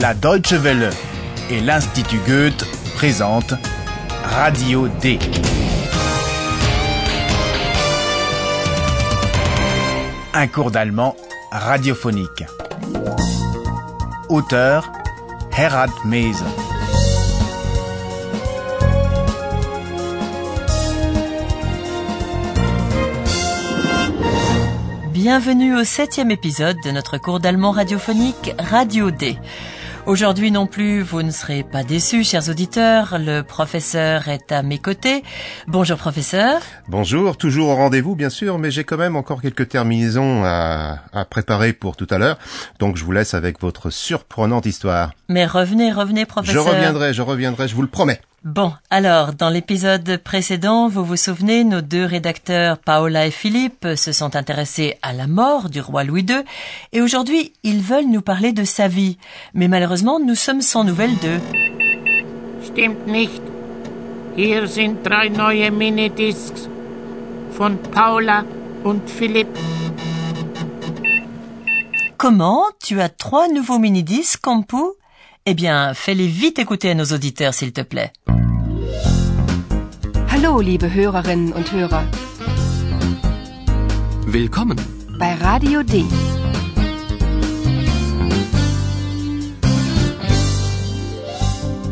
La Deutsche Welle et l'Institut Goethe présentent Radio D. Un cours d'allemand radiophonique. Auteur Herald Mese. Bienvenue au septième épisode de notre cours d'allemand radiophonique Radio D. Aujourd'hui non plus, vous ne serez pas déçus, chers auditeurs. Le professeur est à mes côtés. Bonjour, professeur. Bonjour, toujours au rendez-vous, bien sûr, mais j'ai quand même encore quelques terminaisons à, à préparer pour tout à l'heure. Donc, je vous laisse avec votre surprenante histoire. Mais revenez, revenez, Je professeur. reviendrai, je reviendrai, je vous le promets. Bon, alors, dans l'épisode précédent, vous vous souvenez, nos deux rédacteurs, Paola et Philippe, se sont intéressés à la mort du roi Louis II, et aujourd'hui, ils veulent nous parler de sa vie. Mais malheureusement, nous sommes sans nouvelles d'eux. Stimmt nicht. Hier sind drei neue Minidiscs von Paula und Philipp. Comment Tu as trois nouveaux mini-disques, Campou? Eh bien, fais-les vite écouter à nos auditeurs, s'il te plaît. Hallo, liebe Hörerinnen und Hörer, Willkommen. bei Radio D.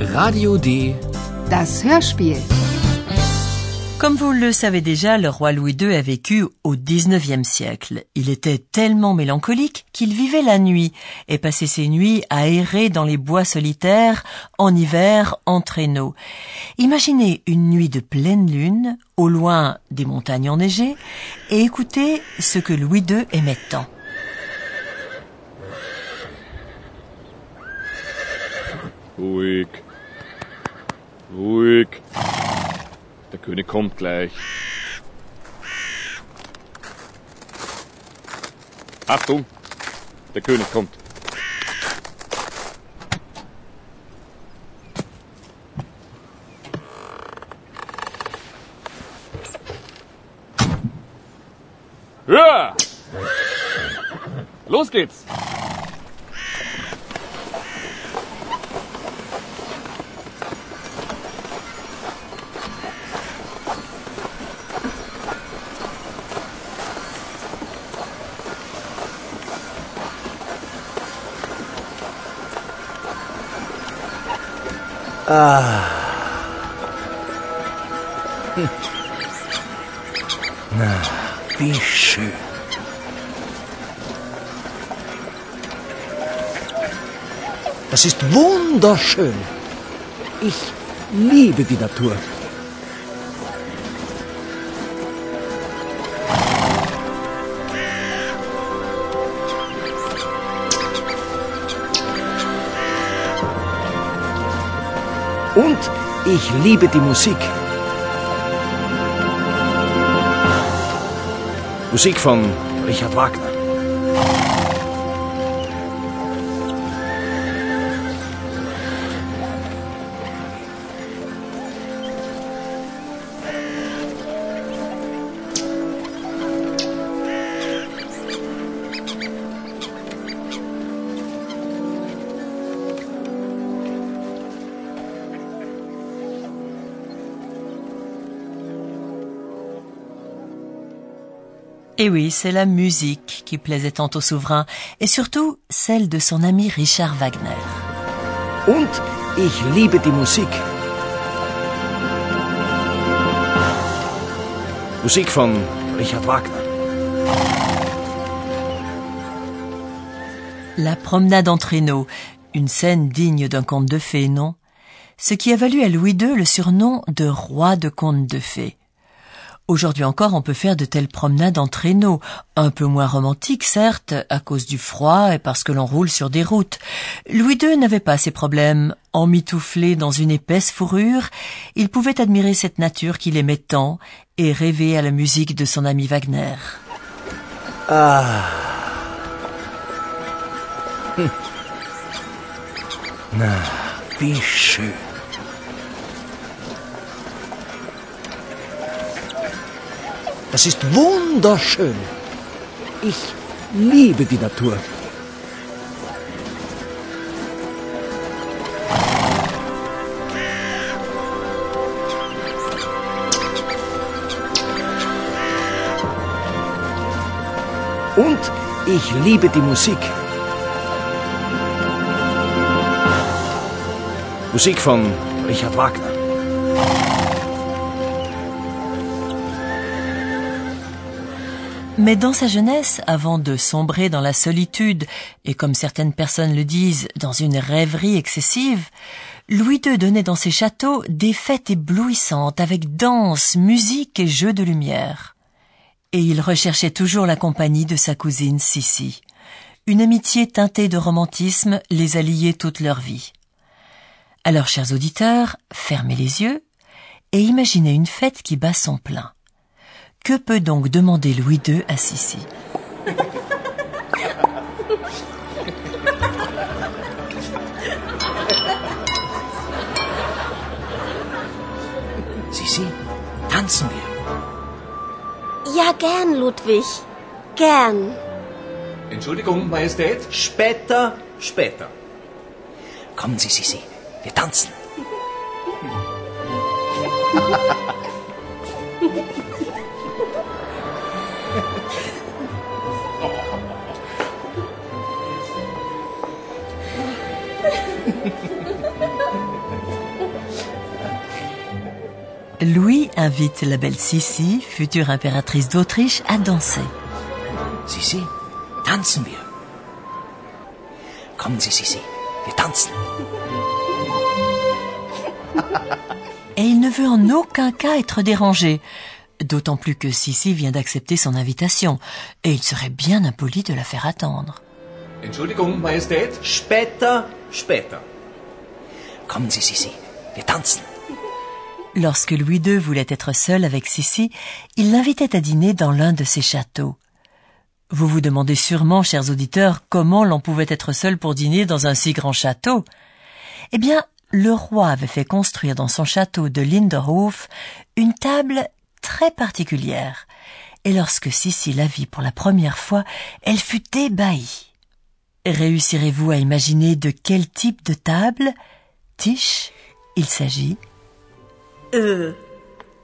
Radio D. Das Hörspiel. Comme vous le savez déjà, le roi Louis II a vécu au XIXe siècle. Il était tellement mélancolique qu'il vivait la nuit et passait ses nuits à errer dans les bois solitaires, en hiver, en traîneau. Imaginez une nuit de pleine lune, au loin des montagnes enneigées, et écoutez ce que Louis II aimait tant. Ruhig. Ruhig. Der König kommt gleich. Achtung! Der König kommt. Ja! Los geht's! Wie schön. Das ist wunderschön. Ich liebe die Natur. Und ich liebe die Musik. Musik von Richard Wagner. Et oui, c'est la musique qui plaisait tant au souverain, et surtout celle de son ami Richard Wagner. Und ich liebe die Musik. Musik von Richard Wagner. La promenade en traîneau, une scène digne d'un conte de fées, non? Ce qui a valu à Louis II le surnom de roi de contes de fées. Aujourd'hui encore, on peut faire de telles promenades en traîneau, un peu moins romantiques, certes, à cause du froid et parce que l'on roule sur des routes. Louis II n'avait pas ces problèmes. Emmitouflé dans une épaisse fourrure, il pouvait admirer cette nature qu'il aimait tant et rêver à la musique de son ami Wagner. Na, wie schön. Das ist wunderschön. Ich liebe die Natur. Und ich liebe die Musik. Musik von Richard Wagner. Mais dans sa jeunesse, avant de sombrer dans la solitude, et comme certaines personnes le disent, dans une rêverie excessive, Louis II donnait dans ses châteaux des fêtes éblouissantes avec danse, musique et jeux de lumière. Et il recherchait toujours la compagnie de sa cousine Sissi. Une amitié teintée de romantisme les a liés toute leur vie. Alors, chers auditeurs, fermez les yeux et imaginez une fête qui bat son plein. Que peut donc demander Louis II à Sissi? Sissi, tanzen wir. Ja, gern, Ludwig. Gern. Entschuldigung, Majestät. Später, später. Kommen Sie, Sissi, wir tanzen. Louis invite la belle Sissi, future impératrice d'Autriche, à danser. Sissi, tanzen wir. Kommen Sie, Sissi, wir tanzen. Et il ne veut en aucun cas être dérangé. D'autant plus que Sissi vient d'accepter son invitation, et il serait bien impoli de la faire attendre. Entschuldigung, Majestät. Später, später. Kommen Sie, Sissi, wir tanzen. Lorsque Louis II voulait être seul avec Sissi, il l'invitait à dîner dans l'un de ses châteaux. Vous vous demandez sûrement, chers auditeurs, comment l'on pouvait être seul pour dîner dans un si grand château. Eh bien, le roi avait fait construire dans son château de Linderhof une table très particulière. Et lorsque Sissi la vit pour la première fois, elle fut ébahie. Réussirez-vous à imaginer de quel type de table, Tisch, il s'agit Äh,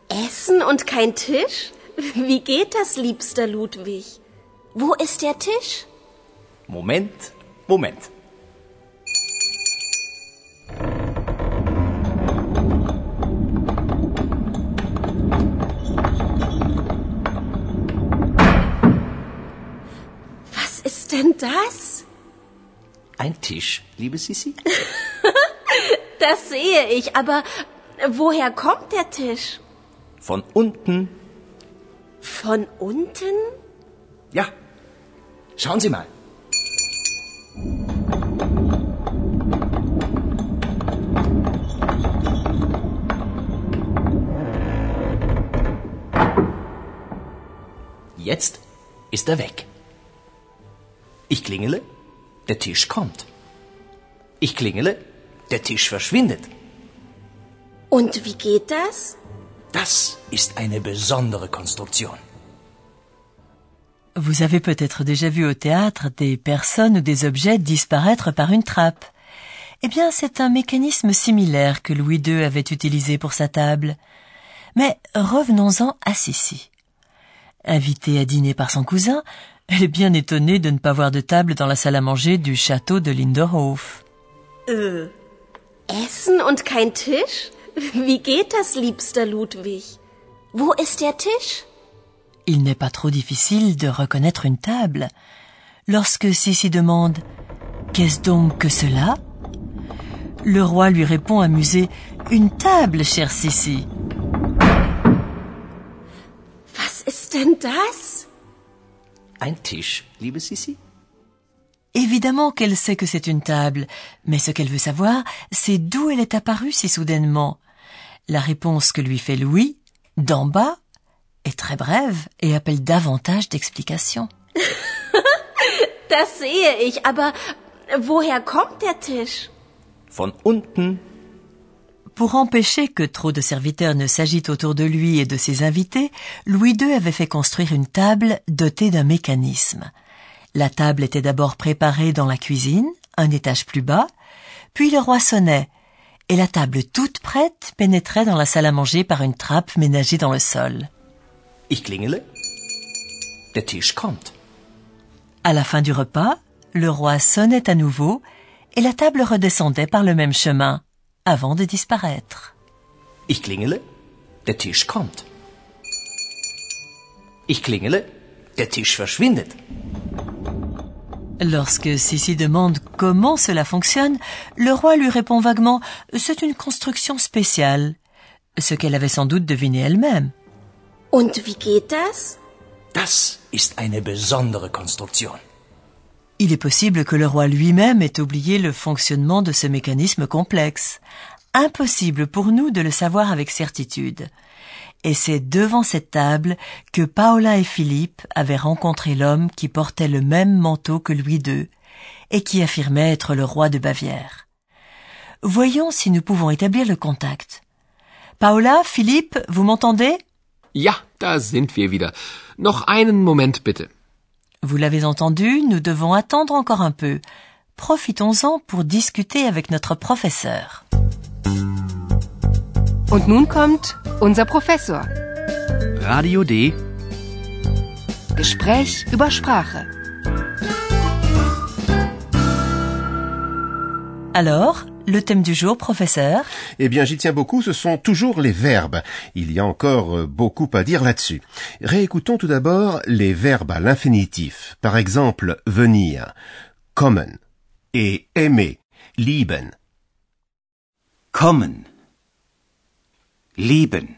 Essen und kein Tisch? Wie geht das, liebster Ludwig? Wo ist der Tisch? Moment, Moment. Was ist denn das? Ein Tisch, liebe Sissi? Das sehe ich, aber woher kommt der Tisch? Von unten. Von unten? Ja. Schauen Sie mal. Jetzt ist er weg. Ich klingele, der Tisch kommt. Ich klingele, der Tisch verschwindet. Und wie geht das? Das ist eine besondere Konstruktion. Vous avez peut-être déjà vu au théâtre des personnes ou des objets disparaître par une trappe. Eh bien, c'est un mécanisme similaire que Louis II avait utilisé pour sa table. Mais revenons-en à Sissi. Invitée à dîner par son cousin, elle est bien étonnée de ne pas voir de table dans la salle à manger du château de Linderhof. Äh, Essen und kein Tisch? Wie geht das, liebster Ludwig? Wo ist der Tisch? Il n'est pas trop difficile de reconnaître une table. Lorsque Sissi demande Qu'est-ce donc que cela? Le roi lui répond amusé Une table, chère Sissi. Was ist denn das? Ein Tisch, liebe Sissi? Évidemment qu'elle sait que c'est une table, mais ce qu'elle veut savoir, c'est d'où elle est apparue si soudainement. La réponse que lui fait Louis, d'en bas, est très brève et appelle davantage d'explications. Das sehe ich, aber woher kommt der Tisch? Von unten. Pour empêcher que trop de serviteurs ne s'agitent autour de lui et de ses invités, Louis II avait fait construire une table dotée d'un mécanisme. La table était d'abord préparée dans la cuisine, un étage plus bas, puis le roi sonnait, et la table toute prête pénétrait dans la salle à manger par une trappe ménagée dans le sol. Ich klingele, der Tisch kommt. À la fin du repas, le roi sonnait à nouveau et la table redescendait par le même chemin avant de disparaître. Ich klingele, der Tisch kommt. Ich klingele, der Tisch verschwindet. Lorsque Sissi demande comment cela fonctionne, le roi lui répond vaguement c'est une construction spéciale, ce qu'elle avait sans doute deviné elle-même. Und wie geht das? Das ist eine besondere Konstruktion. Il est possible que le roi lui-même ait oublié le fonctionnement de ce mécanisme complexe. Impossible pour nous de le savoir avec certitude. Et c'est devant cette table que Paola et Philippe avaient rencontré l'homme qui portait le même manteau que Louis II et qui affirmait être le roi de Bavière. Voyons si nous pouvons établir le contact. Paola, Philippe, vous m'entendez? Ja, da sind wir wieder. Noch einen Moment bitte. Vous l'avez entendu, nous devons attendre encore un peu. Profitons-en pour discuter avec notre professeur. Und nun kommt unser Professor. Radio D. Gespräch über Sprache. Alors, le thème du jour, professeur? Eh bien, j'y tiens beaucoup, ce sont toujours les verbes. Il y a encore euh, beaucoup à dire là-dessus. Réécoutons tout d'abord les verbes à l'infinitif. Par exemple, venir, kommen, et aimer, lieben. Kommen. Lieben.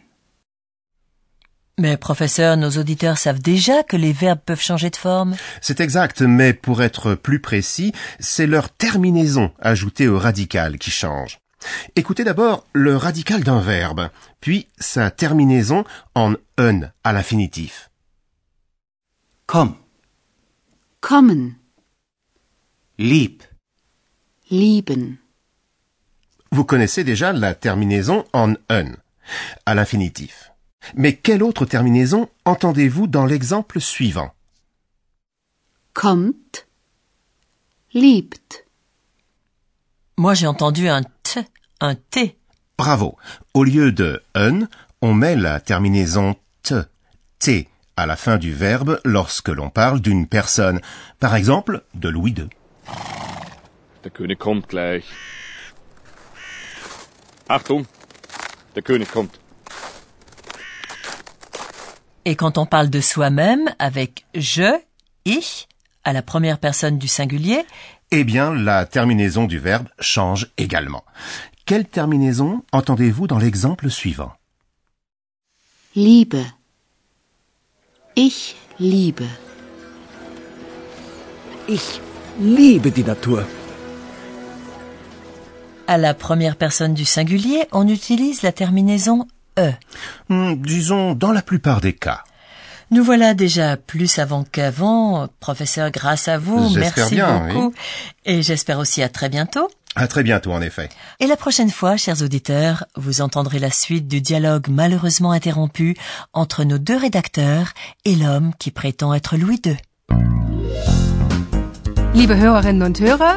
Mais professeur, nos auditeurs savent déjà que les verbes peuvent changer de forme. C'est exact, mais pour être plus précis, c'est leur terminaison ajoutée au radical qui change. Écoutez d'abord le radical d'un verbe, puis sa terminaison en un à l'infinitif. Komm. Kommen. Lieb. Lieben. Vous connaissez déjà la terminaison en un à l'infinitif. Mais quelle autre terminaison entendez-vous dans l'exemple suivant? Kommt. Liebt. Moi, j'ai entendu un t, un t. Bravo. Au lieu de un, on met la terminaison t, t à la fin du verbe lorsque l'on parle d'une personne. Par exemple, de Louis II. Der König kommt gleich. Achtung, der König kommt. Et quand on parle de soi-même avec je, ich, à la première personne du singulier, Eh bien, la terminaison du verbe change également. Quelle terminaison entendez-vous dans l'exemple suivant? Liebe. Ich liebe. Ich liebe die Natur. À la première personne du singulier, on utilise la terminaison e. Hmm, Disons dans la plupart des cas. Nous voilà déjà plus savants qu'avant, professeur, grâce à vous, J'espère merci bien, beaucoup. Et j'espère aussi à très bientôt. À très bientôt, en effet. Et la prochaine fois, chers auditeurs, vous entendrez la suite du dialogue malheureusement interrompu entre nos deux rédacteurs et l'homme qui prétend être Louis II. Liebe Hörerinnen und Hörer,